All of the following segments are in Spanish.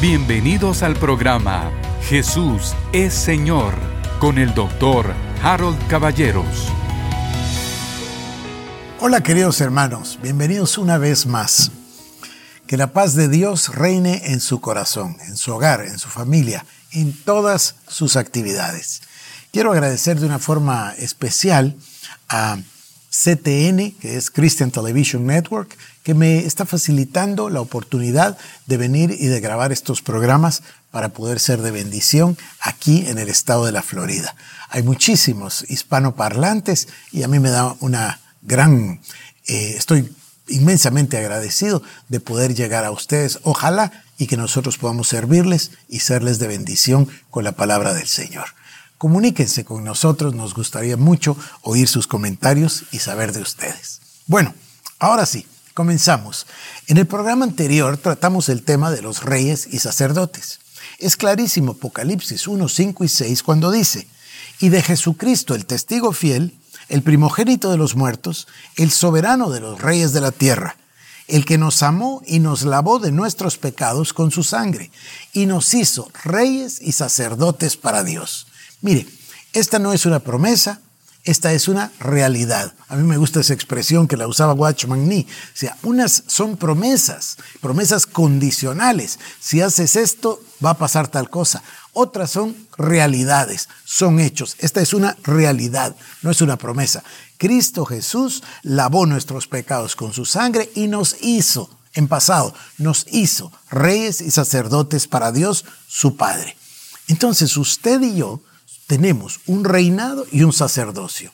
Bienvenidos al programa Jesús es Señor con el doctor Harold Caballeros. Hola queridos hermanos, bienvenidos una vez más. Que la paz de Dios reine en su corazón, en su hogar, en su familia, en todas sus actividades. Quiero agradecer de una forma especial a CTN, que es Christian Television Network, que me está facilitando la oportunidad de venir y de grabar estos programas para poder ser de bendición aquí en el estado de la Florida. Hay muchísimos hispanoparlantes y a mí me da una gran, eh, estoy inmensamente agradecido de poder llegar a ustedes. Ojalá y que nosotros podamos servirles y serles de bendición con la palabra del Señor. Comuníquense con nosotros, nos gustaría mucho oír sus comentarios y saber de ustedes. Bueno, ahora sí, comenzamos. En el programa anterior tratamos el tema de los reyes y sacerdotes. Es clarísimo Apocalipsis 1, 5 y 6 cuando dice, y de Jesucristo el testigo fiel, el primogénito de los muertos, el soberano de los reyes de la tierra, el que nos amó y nos lavó de nuestros pecados con su sangre, y nos hizo reyes y sacerdotes para Dios. Mire, esta no es una promesa, esta es una realidad. A mí me gusta esa expresión que la usaba Watchman Nee. O sea, unas son promesas, promesas condicionales. Si haces esto, va a pasar tal cosa. Otras son realidades, son hechos. Esta es una realidad, no es una promesa. Cristo Jesús lavó nuestros pecados con su sangre y nos hizo, en pasado, nos hizo reyes y sacerdotes para Dios, su Padre. Entonces usted y yo tenemos un reinado y un sacerdocio.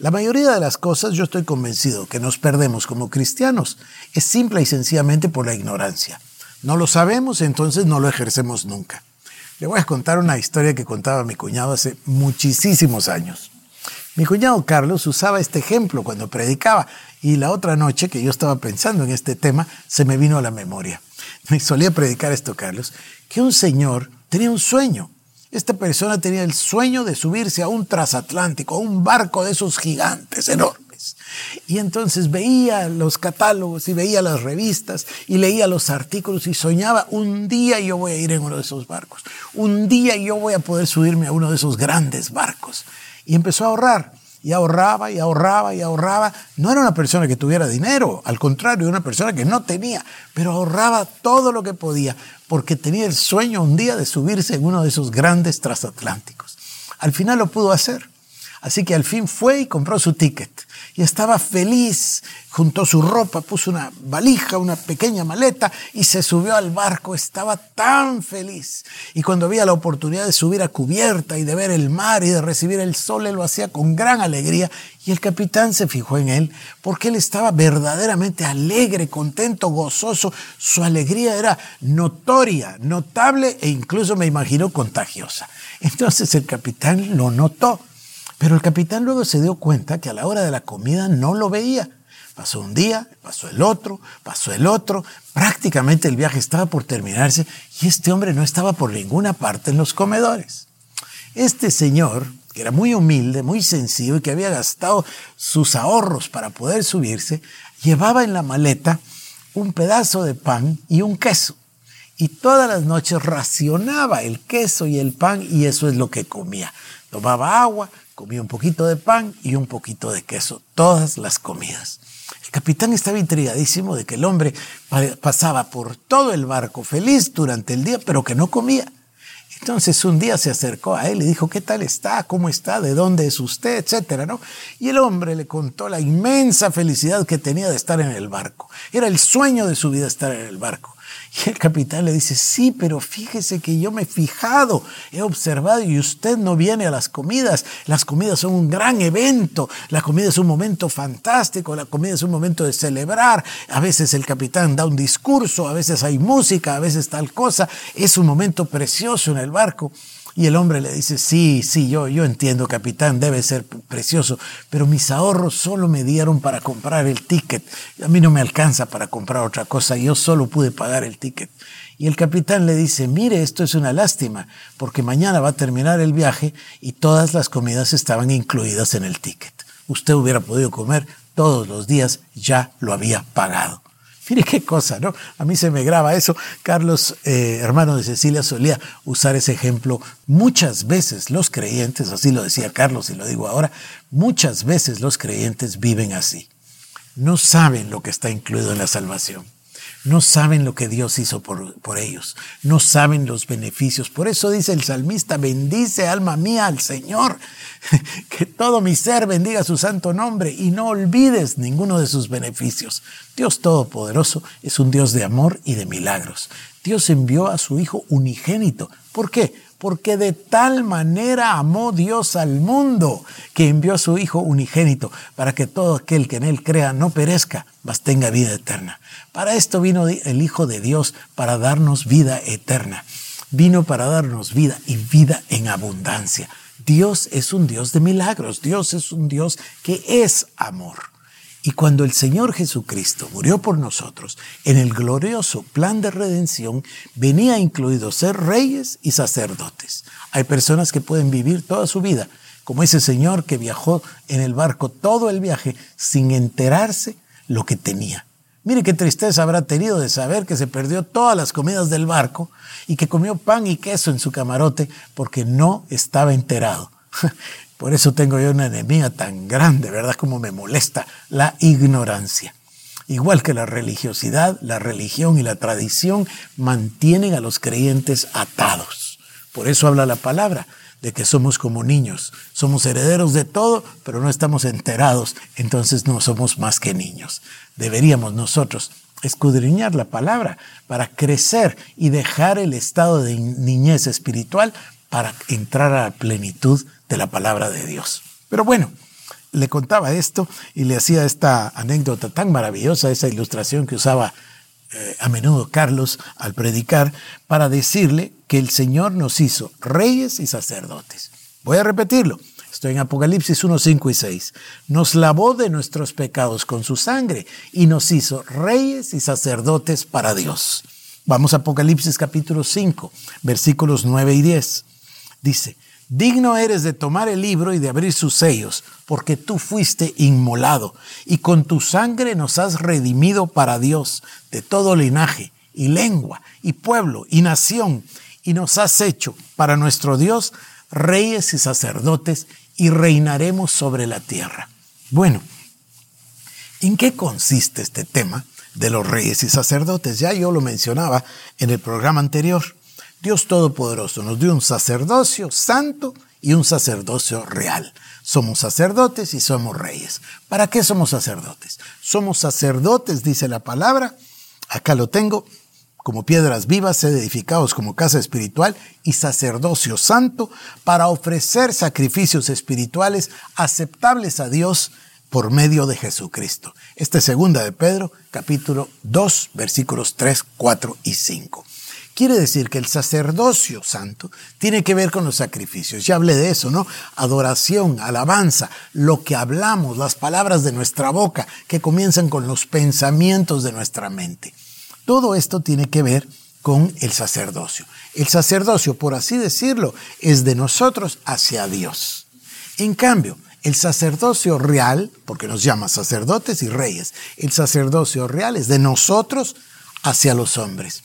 La mayoría de las cosas yo estoy convencido que nos perdemos como cristianos es simple y sencillamente por la ignorancia. No lo sabemos, entonces no lo ejercemos nunca. Le voy a contar una historia que contaba mi cuñado hace muchísimos años. Mi cuñado Carlos usaba este ejemplo cuando predicaba y la otra noche que yo estaba pensando en este tema se me vino a la memoria. Me solía predicar esto Carlos, que un señor tenía un sueño esta persona tenía el sueño de subirse a un transatlántico, a un barco de esos gigantes enormes. Y entonces veía los catálogos y veía las revistas y leía los artículos y soñaba, un día yo voy a ir en uno de esos barcos, un día yo voy a poder subirme a uno de esos grandes barcos. Y empezó a ahorrar y ahorraba y ahorraba y ahorraba. No era una persona que tuviera dinero, al contrario, era una persona que no tenía, pero ahorraba todo lo que podía porque tenía el sueño un día de subirse en uno de esos grandes transatlánticos. Al final lo pudo hacer. Así que al fin fue y compró su ticket. Y estaba feliz, juntó su ropa, puso una valija, una pequeña maleta y se subió al barco. Estaba tan feliz. Y cuando había la oportunidad de subir a cubierta y de ver el mar y de recibir el sol, él lo hacía con gran alegría. Y el capitán se fijó en él porque él estaba verdaderamente alegre, contento, gozoso. Su alegría era notoria, notable e incluso me imagino contagiosa. Entonces el capitán lo notó pero el capitán luego se dio cuenta que a la hora de la comida no lo veía. Pasó un día, pasó el otro, pasó el otro. Prácticamente el viaje estaba por terminarse y este hombre no estaba por ninguna parte en los comedores. Este señor, que era muy humilde, muy sencillo y que había gastado sus ahorros para poder subirse, llevaba en la maleta un pedazo de pan y un queso. Y todas las noches racionaba el queso y el pan y eso es lo que comía. Tomaba agua, comía un poquito de pan y un poquito de queso, todas las comidas. El capitán estaba intrigadísimo de que el hombre pasaba por todo el barco feliz durante el día, pero que no comía. Entonces un día se acercó a él y dijo, ¿qué tal está? ¿Cómo está? ¿De dónde es usted? Etcétera, ¿no? Y el hombre le contó la inmensa felicidad que tenía de estar en el barco. Era el sueño de su vida estar en el barco. Y el capitán le dice, sí, pero fíjese que yo me he fijado, he observado y usted no viene a las comidas. Las comidas son un gran evento, la comida es un momento fantástico, la comida es un momento de celebrar. A veces el capitán da un discurso, a veces hay música, a veces tal cosa. Es un momento precioso en el barco. Y el hombre le dice, sí, sí, yo, yo entiendo, capitán, debe ser precioso, pero mis ahorros solo me dieron para comprar el ticket. A mí no me alcanza para comprar otra cosa, yo solo pude pagar el ticket. Y el capitán le dice, mire, esto es una lástima, porque mañana va a terminar el viaje y todas las comidas estaban incluidas en el ticket. Usted hubiera podido comer todos los días, ya lo había pagado. Mire qué cosa, ¿no? A mí se me graba eso. Carlos, eh, hermano de Cecilia, solía usar ese ejemplo. Muchas veces los creyentes, así lo decía Carlos y lo digo ahora, muchas veces los creyentes viven así. No saben lo que está incluido en la salvación. No saben lo que Dios hizo por, por, ellos. No saben los beneficios. Por eso dice el salmista, bendice alma mía al Señor. que todo mi ser bendiga su santo nombre y no olvides ninguno de sus beneficios. Dios Todopoderoso es un Dios de amor y de milagros. Dios envió a su Hijo unigénito. ¿Por qué? Porque de tal manera amó Dios al mundo que envió a su Hijo unigénito para que todo aquel que en Él crea no perezca, mas tenga vida eterna. Para esto vino el Hijo de Dios, para darnos vida eterna. Vino para darnos vida y vida en abundancia. Dios es un Dios de milagros, Dios es un Dios que es amor. Y cuando el Señor Jesucristo murió por nosotros, en el glorioso plan de redención venía incluido ser reyes y sacerdotes. Hay personas que pueden vivir toda su vida, como ese señor que viajó en el barco todo el viaje sin enterarse lo que tenía. Mire qué tristeza habrá tenido de saber que se perdió todas las comidas del barco y que comió pan y queso en su camarote porque no estaba enterado. Por eso tengo yo una enemiga tan grande, ¿verdad? Como me molesta la ignorancia. Igual que la religiosidad, la religión y la tradición mantienen a los creyentes atados. Por eso habla la palabra de que somos como niños. Somos herederos de todo, pero no estamos enterados, entonces no somos más que niños. Deberíamos nosotros escudriñar la palabra para crecer y dejar el estado de niñez espiritual para entrar a la plenitud de la palabra de Dios. Pero bueno, le contaba esto y le hacía esta anécdota tan maravillosa, esa ilustración que usaba eh, a menudo Carlos al predicar, para decirle que el Señor nos hizo reyes y sacerdotes. Voy a repetirlo. Estoy en Apocalipsis 1, 5 y 6. Nos lavó de nuestros pecados con su sangre y nos hizo reyes y sacerdotes para Dios. Vamos a Apocalipsis capítulo 5, versículos 9 y 10. Dice, digno eres de tomar el libro y de abrir sus sellos, porque tú fuiste inmolado, y con tu sangre nos has redimido para Dios de todo linaje, y lengua, y pueblo, y nación, y nos has hecho para nuestro Dios reyes y sacerdotes, y reinaremos sobre la tierra. Bueno, ¿en qué consiste este tema de los reyes y sacerdotes? Ya yo lo mencionaba en el programa anterior. Dios Todopoderoso nos dio un sacerdocio santo y un sacerdocio real. Somos sacerdotes y somos reyes. ¿Para qué somos sacerdotes? Somos sacerdotes, dice la palabra, acá lo tengo, como piedras vivas, sed edificados como casa espiritual y sacerdocio santo para ofrecer sacrificios espirituales aceptables a Dios por medio de Jesucristo. Esta es segunda de Pedro, capítulo 2, versículos 3, 4 y 5. Quiere decir que el sacerdocio santo tiene que ver con los sacrificios. Ya hablé de eso, ¿no? Adoración, alabanza, lo que hablamos, las palabras de nuestra boca, que comienzan con los pensamientos de nuestra mente. Todo esto tiene que ver con el sacerdocio. El sacerdocio, por así decirlo, es de nosotros hacia Dios. En cambio, el sacerdocio real, porque nos llama sacerdotes y reyes, el sacerdocio real es de nosotros hacia los hombres.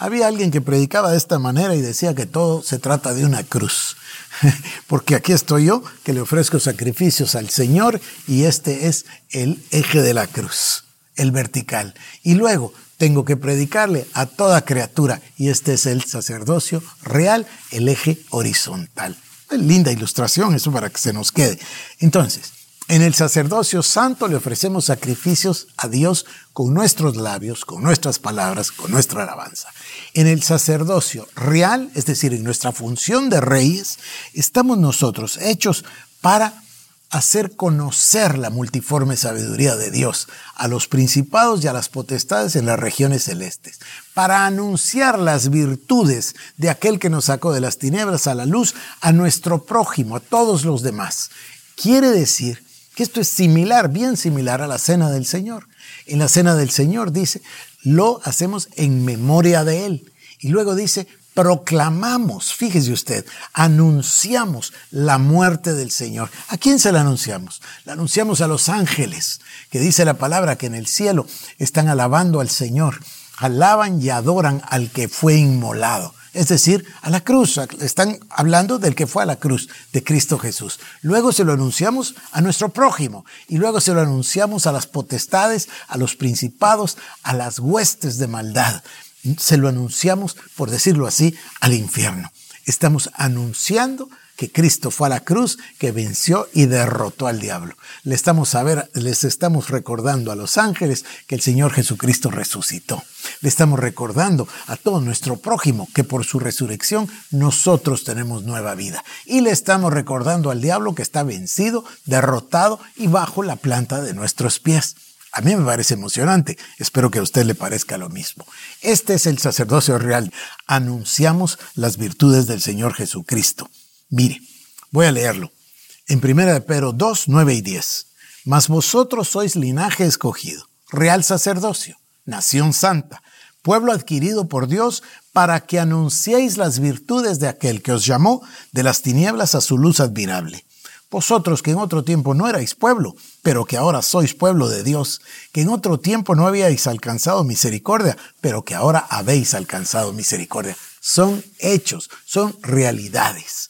Había alguien que predicaba de esta manera y decía que todo se trata de una cruz. Porque aquí estoy yo que le ofrezco sacrificios al Señor y este es el eje de la cruz, el vertical. Y luego tengo que predicarle a toda criatura y este es el sacerdocio real, el eje horizontal. linda ilustración, eso para que se nos quede. Entonces, en el sacerdocio santo le ofrecemos sacrificios a Dios con nuestros labios, con nuestras palabras, con nuestra alabanza. En el sacerdocio real, es decir, en nuestra función de reyes, estamos nosotros hechos para hacer conocer la multiforme sabiduría de Dios a los principados y a las potestades en las regiones celestes, para anunciar las virtudes de aquel que nos sacó de las tinieblas a la luz a nuestro prójimo, a todos los demás. Quiere decir que esto es similar, bien similar a la cena del Señor. En la cena del Señor dice, lo hacemos en memoria de Él. Y luego dice, proclamamos, fíjese usted, anunciamos la muerte del Señor. ¿A quién se la anunciamos? La anunciamos a los ángeles, que dice la palabra que en el cielo están alabando al Señor, alaban y adoran al que fue inmolado es decir, a la cruz. Están hablando del que fue a la cruz, de Cristo Jesús. Luego se lo anunciamos a nuestro prójimo y luego se lo anunciamos a las potestades, a los principados, a las huestes de maldad. Se lo anunciamos, por decirlo así, al infierno. Estamos anunciando que Cristo fue a la cruz, que venció y derrotó al diablo. Le estamos a ver, les estamos recordando a los ángeles que el Señor Jesucristo resucitó. Le estamos recordando a todo nuestro prójimo que por su resurrección nosotros tenemos nueva vida. Y le estamos recordando al diablo que está vencido, derrotado y bajo la planta de nuestros pies. A mí me parece emocionante. Espero que a usted le parezca lo mismo. Este es el sacerdocio real. Anunciamos las virtudes del Señor Jesucristo. Mire, voy a leerlo. En 1 de Pedro 2, 9 y 10. Mas vosotros sois linaje escogido, real sacerdocio, nación santa, pueblo adquirido por Dios, para que anunciéis las virtudes de aquel que os llamó de las tinieblas a su luz admirable. Vosotros que en otro tiempo no erais pueblo, pero que ahora sois pueblo de Dios, que en otro tiempo no habíais alcanzado misericordia, pero que ahora habéis alcanzado misericordia. Son hechos, son realidades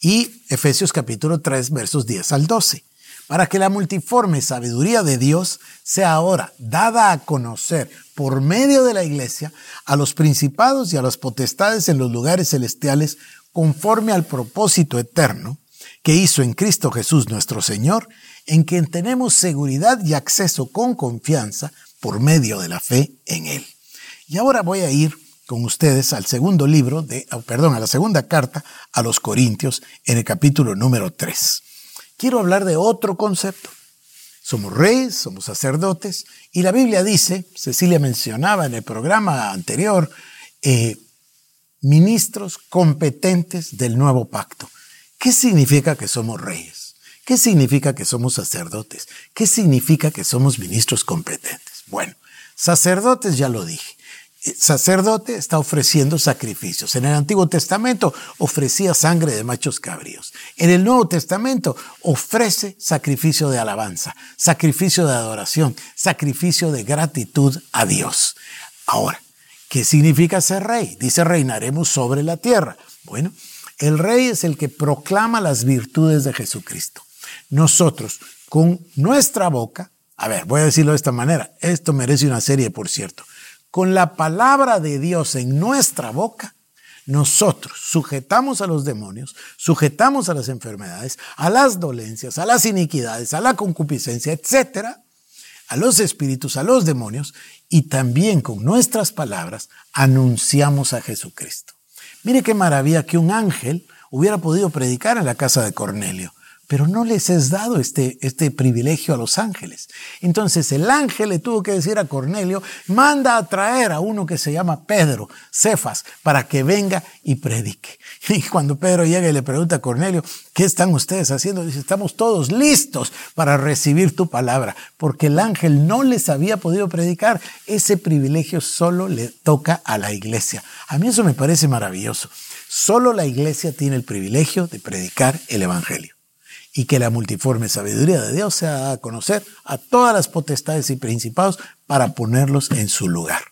y Efesios capítulo 3 versos 10 al 12, para que la multiforme sabiduría de Dios sea ahora dada a conocer por medio de la iglesia a los principados y a las potestades en los lugares celestiales conforme al propósito eterno que hizo en Cristo Jesús nuestro Señor, en quien tenemos seguridad y acceso con confianza por medio de la fe en Él. Y ahora voy a ir con ustedes al segundo libro, de, ah, perdón, a la segunda carta a los Corintios en el capítulo número 3. Quiero hablar de otro concepto. Somos reyes, somos sacerdotes, y la Biblia dice, Cecilia mencionaba en el programa anterior, eh, ministros competentes del nuevo pacto. ¿Qué significa que somos reyes? ¿Qué significa que somos sacerdotes? ¿Qué significa que somos ministros competentes? Bueno, sacerdotes ya lo dije sacerdote está ofreciendo sacrificios. En el Antiguo Testamento ofrecía sangre de machos cabríos. En el Nuevo Testamento ofrece sacrificio de alabanza, sacrificio de adoración, sacrificio de gratitud a Dios. Ahora, ¿qué significa ser rey? Dice, reinaremos sobre la tierra. Bueno, el rey es el que proclama las virtudes de Jesucristo. Nosotros, con nuestra boca, a ver, voy a decirlo de esta manera, esto merece una serie, por cierto con la palabra de Dios en nuestra boca, nosotros sujetamos a los demonios, sujetamos a las enfermedades, a las dolencias, a las iniquidades, a la concupiscencia, etcétera, a los espíritus, a los demonios, y también con nuestras palabras anunciamos a Jesucristo. Mire qué maravilla que un ángel hubiera podido predicar en la casa de Cornelio pero no les es dado este, este privilegio a los ángeles. Entonces el ángel le tuvo que decir a Cornelio, manda a traer a uno que se llama Pedro, Cefas, para que venga y predique. Y cuando Pedro llega y le pregunta a Cornelio, ¿qué están ustedes haciendo? Dice, estamos todos listos para recibir tu palabra, porque el ángel no les había podido predicar. Ese privilegio solo le toca a la iglesia. A mí eso me parece maravilloso. Solo la iglesia tiene el privilegio de predicar el Evangelio y que la multiforme sabiduría de Dios sea a conocer a todas las potestades y principados para ponerlos en su lugar.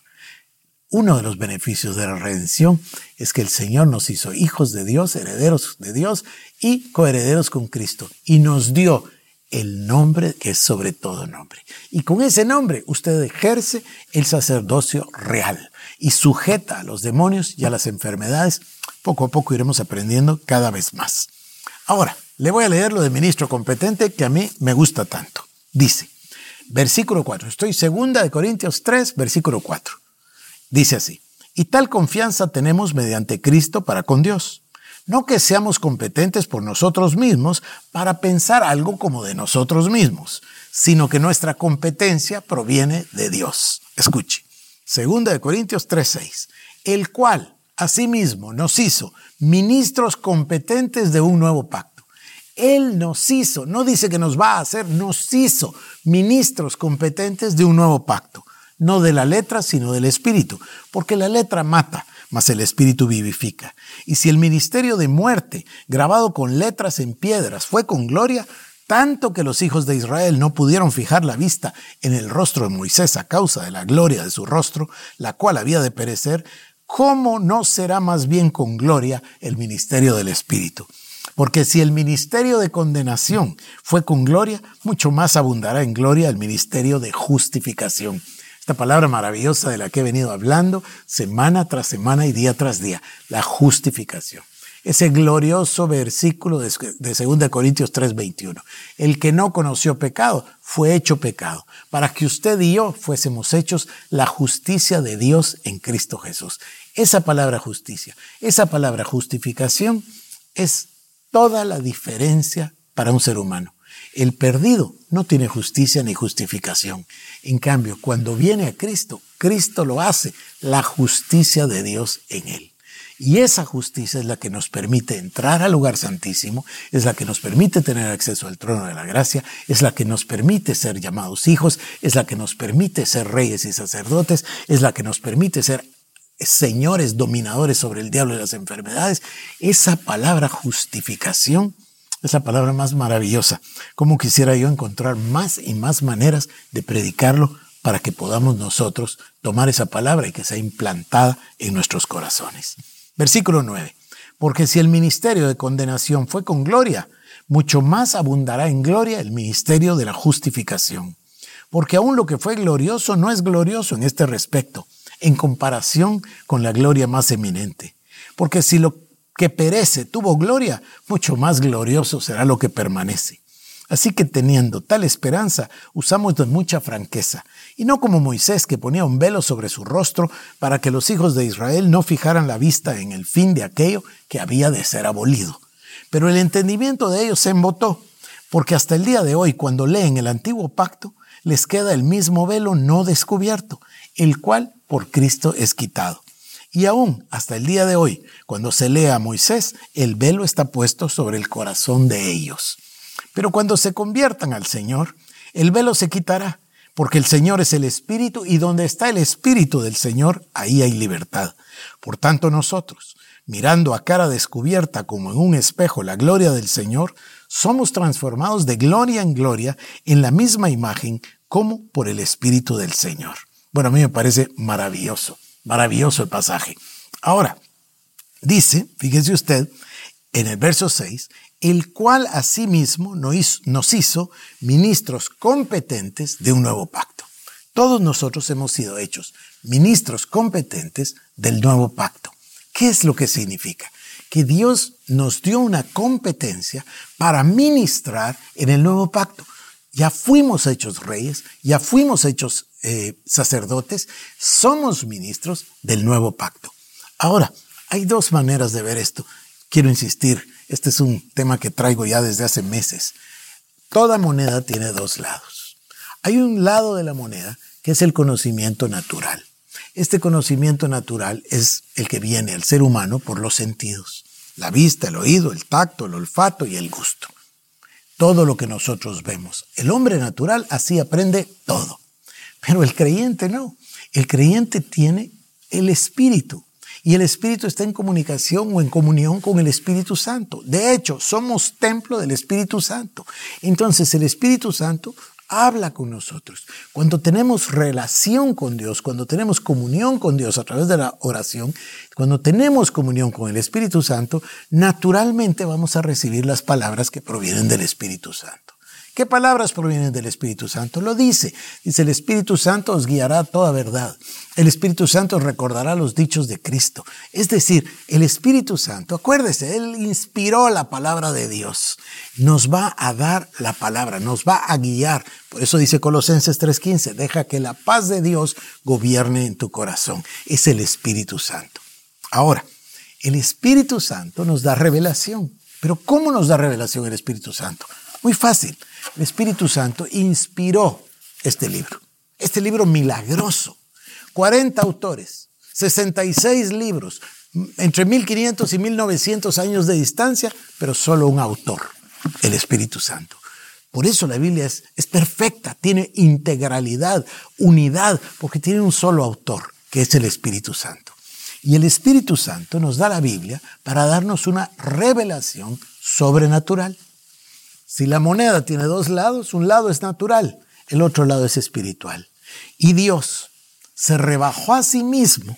Uno de los beneficios de la redención es que el Señor nos hizo hijos de Dios, herederos de Dios y coherederos con Cristo y nos dio el nombre que es sobre todo nombre. Y con ese nombre usted ejerce el sacerdocio real y sujeta a los demonios y a las enfermedades. Poco a poco iremos aprendiendo cada vez más. Ahora, le voy a leer lo de ministro competente que a mí me gusta tanto. Dice, versículo 4, estoy segunda de Corintios 3, versículo 4. Dice así, y tal confianza tenemos mediante Cristo para con Dios. No que seamos competentes por nosotros mismos para pensar algo como de nosotros mismos, sino que nuestra competencia proviene de Dios. Escuche, segunda de Corintios 3:6, el cual asimismo nos hizo ministros competentes de un nuevo pacto él nos hizo, no dice que nos va a hacer, nos hizo ministros competentes de un nuevo pacto, no de la letra, sino del espíritu, porque la letra mata, mas el Espíritu vivifica. Y si el ministerio de muerte, grabado con letras en piedras, fue con gloria, tanto que los hijos de Israel no pudieron fijar la vista en el rostro de Moisés a causa de la gloria de su rostro, la cual había de perecer, ¿cómo no será más bien con gloria el ministerio del Espíritu? Porque si el ministerio de condenación fue con gloria, mucho más abundará en gloria el ministerio de justificación. Esta palabra maravillosa de la que he venido hablando semana tras semana y día tras día, la justificación. Ese glorioso versículo de, 2 Corintios 3:21. El que no conoció pecado fue hecho pecado, para que usted y yo fuésemos hechos la justicia de Dios en Cristo Jesús. Esa palabra justicia, esa palabra justificación es toda la diferencia para un ser humano. El perdido no tiene justicia ni justificación. En cambio, cuando viene a Cristo, Cristo lo hace, la justicia de Dios en él. Y esa justicia es la que nos permite entrar al lugar santísimo, es la que nos permite tener acceso al trono de la gracia, es la que nos permite ser llamados hijos, es la que nos permite ser reyes y sacerdotes, es la que nos permite ser señores dominadores sobre el diablo y las enfermedades. Esa palabra justificación es la palabra más maravillosa. Como quisiera yo encontrar más y más maneras de predicarlo para que podamos nosotros tomar esa palabra y que sea implantada en nuestros corazones. Versículo 9. Porque si el ministerio de condenación fue con gloria, mucho más abundará en gloria el ministerio de la justificación. Porque aún lo que fue glorioso no es glorioso en este respecto, en comparación con la gloria más eminente. Porque si lo que perece tuvo gloria, mucho más glorioso será lo que permanece. Así que teniendo tal esperanza, usamos de mucha franqueza, y no como Moisés que ponía un velo sobre su rostro para que los hijos de Israel no fijaran la vista en el fin de aquello que había de ser abolido. Pero el entendimiento de ellos se embotó, porque hasta el día de hoy, cuando leen el antiguo pacto, les queda el mismo velo no descubierto, el cual por Cristo es quitado. Y aún hasta el día de hoy, cuando se lee a Moisés, el velo está puesto sobre el corazón de ellos. Pero cuando se conviertan al Señor, el velo se quitará, porque el Señor es el Espíritu y donde está el Espíritu del Señor, ahí hay libertad. Por tanto nosotros, mirando a cara descubierta como en un espejo la gloria del Señor, somos transformados de gloria en gloria en la misma imagen como por el Espíritu del Señor. Bueno, a mí me parece maravilloso, maravilloso el pasaje. Ahora, dice, fíjese usted, en el verso 6, el cual asimismo nos hizo ministros competentes de un nuevo pacto. Todos nosotros hemos sido hechos ministros competentes del nuevo pacto. ¿Qué es lo que significa? Que Dios nos dio una competencia para ministrar en el nuevo pacto. Ya fuimos hechos reyes, ya fuimos hechos eh, sacerdotes, somos ministros del nuevo pacto. Ahora, hay dos maneras de ver esto. Quiero insistir, este es un tema que traigo ya desde hace meses. Toda moneda tiene dos lados. Hay un lado de la moneda que es el conocimiento natural. Este conocimiento natural es el que viene al ser humano por los sentidos. La vista, el oído, el tacto, el olfato y el gusto. Todo lo que nosotros vemos. El hombre natural así aprende todo. Pero el creyente no. El creyente tiene el espíritu y el Espíritu está en comunicación o en comunión con el Espíritu Santo. De hecho, somos templo del Espíritu Santo. Entonces el Espíritu Santo habla con nosotros. Cuando tenemos relación con Dios, cuando tenemos comunión con Dios a través de la oración, cuando tenemos comunión con el Espíritu Santo, naturalmente vamos a recibir las palabras que provienen del Espíritu Santo. ¿Qué palabras provienen del Espíritu Santo? Lo dice. Dice, el Espíritu Santo os guiará toda verdad. El Espíritu Santo recordará los dichos de Cristo. Es decir, el Espíritu Santo, acuérdese, Él inspiró la palabra de Dios. Nos va a dar la palabra, nos va a guiar. Por eso dice Colosenses 3:15, deja que la paz de Dios gobierne en tu corazón. Es el Espíritu Santo. Ahora, el Espíritu Santo nos da revelación. Pero ¿cómo nos da revelación el Espíritu Santo? Muy fácil. El Espíritu Santo inspiró este libro. Este libro milagroso. 40 autores, 66 libros, entre 1500 y 1900 años de distancia, pero solo un autor, el Espíritu Santo. Por eso la Biblia es, es perfecta, tiene integralidad, unidad, porque tiene un solo autor, que es el Espíritu Santo. Y el Espíritu Santo nos da la Biblia para darnos una revelación sobrenatural. Si la moneda tiene dos lados, un lado es natural, el otro lado es espiritual. Y Dios se rebajó a sí mismo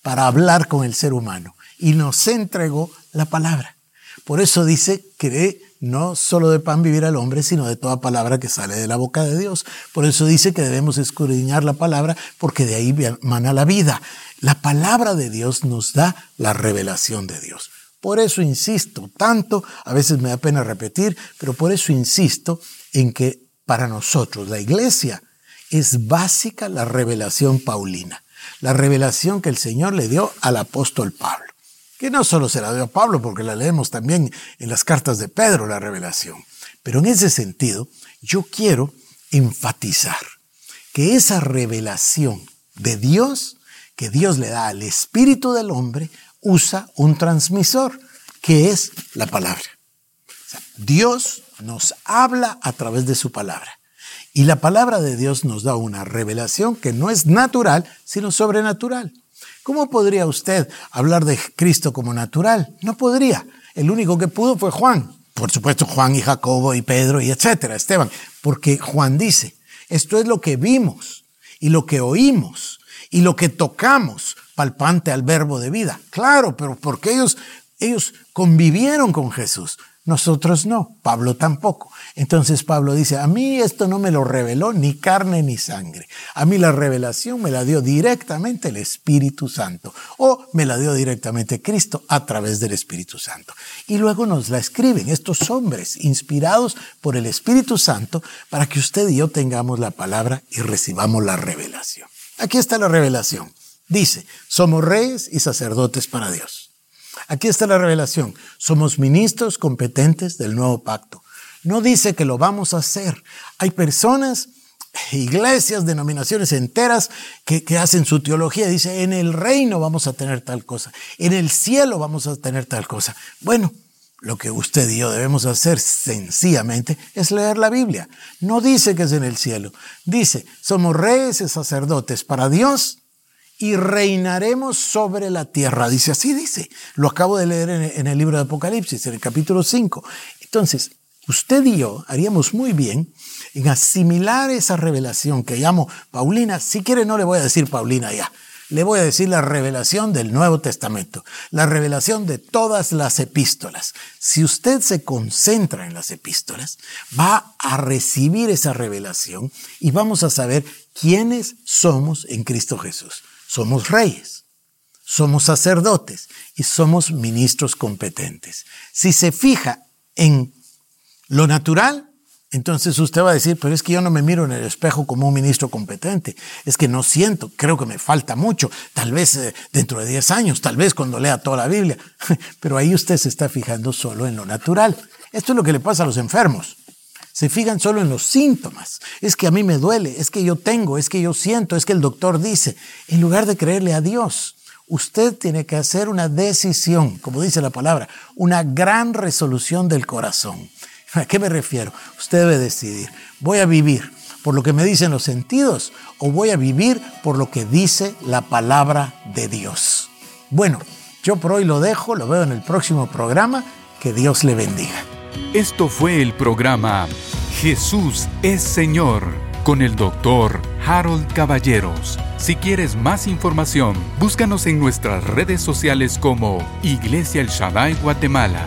para hablar con el ser humano y nos entregó la palabra. Por eso dice que no solo de pan vivir al hombre, sino de toda palabra que sale de la boca de Dios. Por eso dice que debemos escudriñar la palabra, porque de ahí mana la vida. La palabra de Dios nos da la revelación de Dios. Por eso insisto tanto, a veces me da pena repetir, pero por eso insisto en que para nosotros, la iglesia, es básica la revelación paulina, la revelación que el Señor le dio al apóstol Pablo que no solo se la dio a Pablo, porque la leemos también en las cartas de Pedro, la revelación. Pero en ese sentido, yo quiero enfatizar que esa revelación de Dios, que Dios le da al espíritu del hombre, usa un transmisor, que es la palabra. Dios nos habla a través de su palabra. Y la palabra de Dios nos da una revelación que no es natural, sino sobrenatural. ¿Cómo podría usted hablar de Cristo como natural? No podría. El único que pudo fue Juan. Por supuesto, Juan y Jacobo y Pedro y etcétera, Esteban. Porque Juan dice, esto es lo que vimos y lo que oímos y lo que tocamos palpante al verbo de vida. Claro, pero porque ellos, ellos convivieron con Jesús. Nosotros no, Pablo tampoco. Entonces Pablo dice, a mí esto no me lo reveló ni carne ni sangre. A mí la revelación me la dio directamente el Espíritu Santo o me la dio directamente Cristo a través del Espíritu Santo. Y luego nos la escriben estos hombres inspirados por el Espíritu Santo para que usted y yo tengamos la palabra y recibamos la revelación. Aquí está la revelación. Dice, somos reyes y sacerdotes para Dios. Aquí está la revelación. Somos ministros competentes del nuevo pacto. No dice que lo vamos a hacer. Hay personas, iglesias, denominaciones enteras que, hacen su teología. Dice, en el reino vamos a tener tal cosa. En el cielo vamos a tener tal cosa. Bueno, lo que usted y yo debemos hacer sencillamente es leer la Biblia. No dice que es en el cielo. Dice, somos reyes y sacerdotes para Dios y reinaremos sobre la tierra. Dice así, dice. Lo acabo de leer en, el libro de Apocalipsis, en el capítulo 5. Entonces, usted y yo haríamos muy bien en asimilar esa revelación que llamo Paulina. Si quiere, no le voy a decir Paulina ya. Le voy a decir la revelación del Nuevo Testamento, la revelación de todas las epístolas. Si usted se concentra en las epístolas, va a recibir esa revelación y vamos a saber quiénes somos en Cristo Jesús somos reyes, somos sacerdotes y somos ministros competentes. Si se fija en lo natural, entonces usted va a decir, pero es que yo no me miro en el espejo como un ministro competente, es que no siento, creo que me falta mucho, tal vez eh, dentro de 10 años, tal vez cuando lea toda la Biblia, pero ahí usted se está fijando solo en lo natural. Esto es lo que le pasa a los enfermos se fijan solo en los síntomas. Es que a mí me duele, es que yo tengo, es que yo siento, es que el doctor dice, en lugar de creerle a Dios. Usted tiene que hacer una decisión, como dice la palabra, una gran resolución del corazón. ¿A qué me refiero? Usted debe decidir, voy a vivir por lo que me dicen los sentidos o voy a vivir por lo que dice la palabra de Dios. Bueno, yo por hoy lo dejo, lo veo en el próximo programa. Que Dios le bendiga. Esto fue el programa Jesús es Señor con el doctor Harold Caballeros. Si quieres más información, búscanos en nuestras redes sociales como Iglesia El Shaddai Guatemala.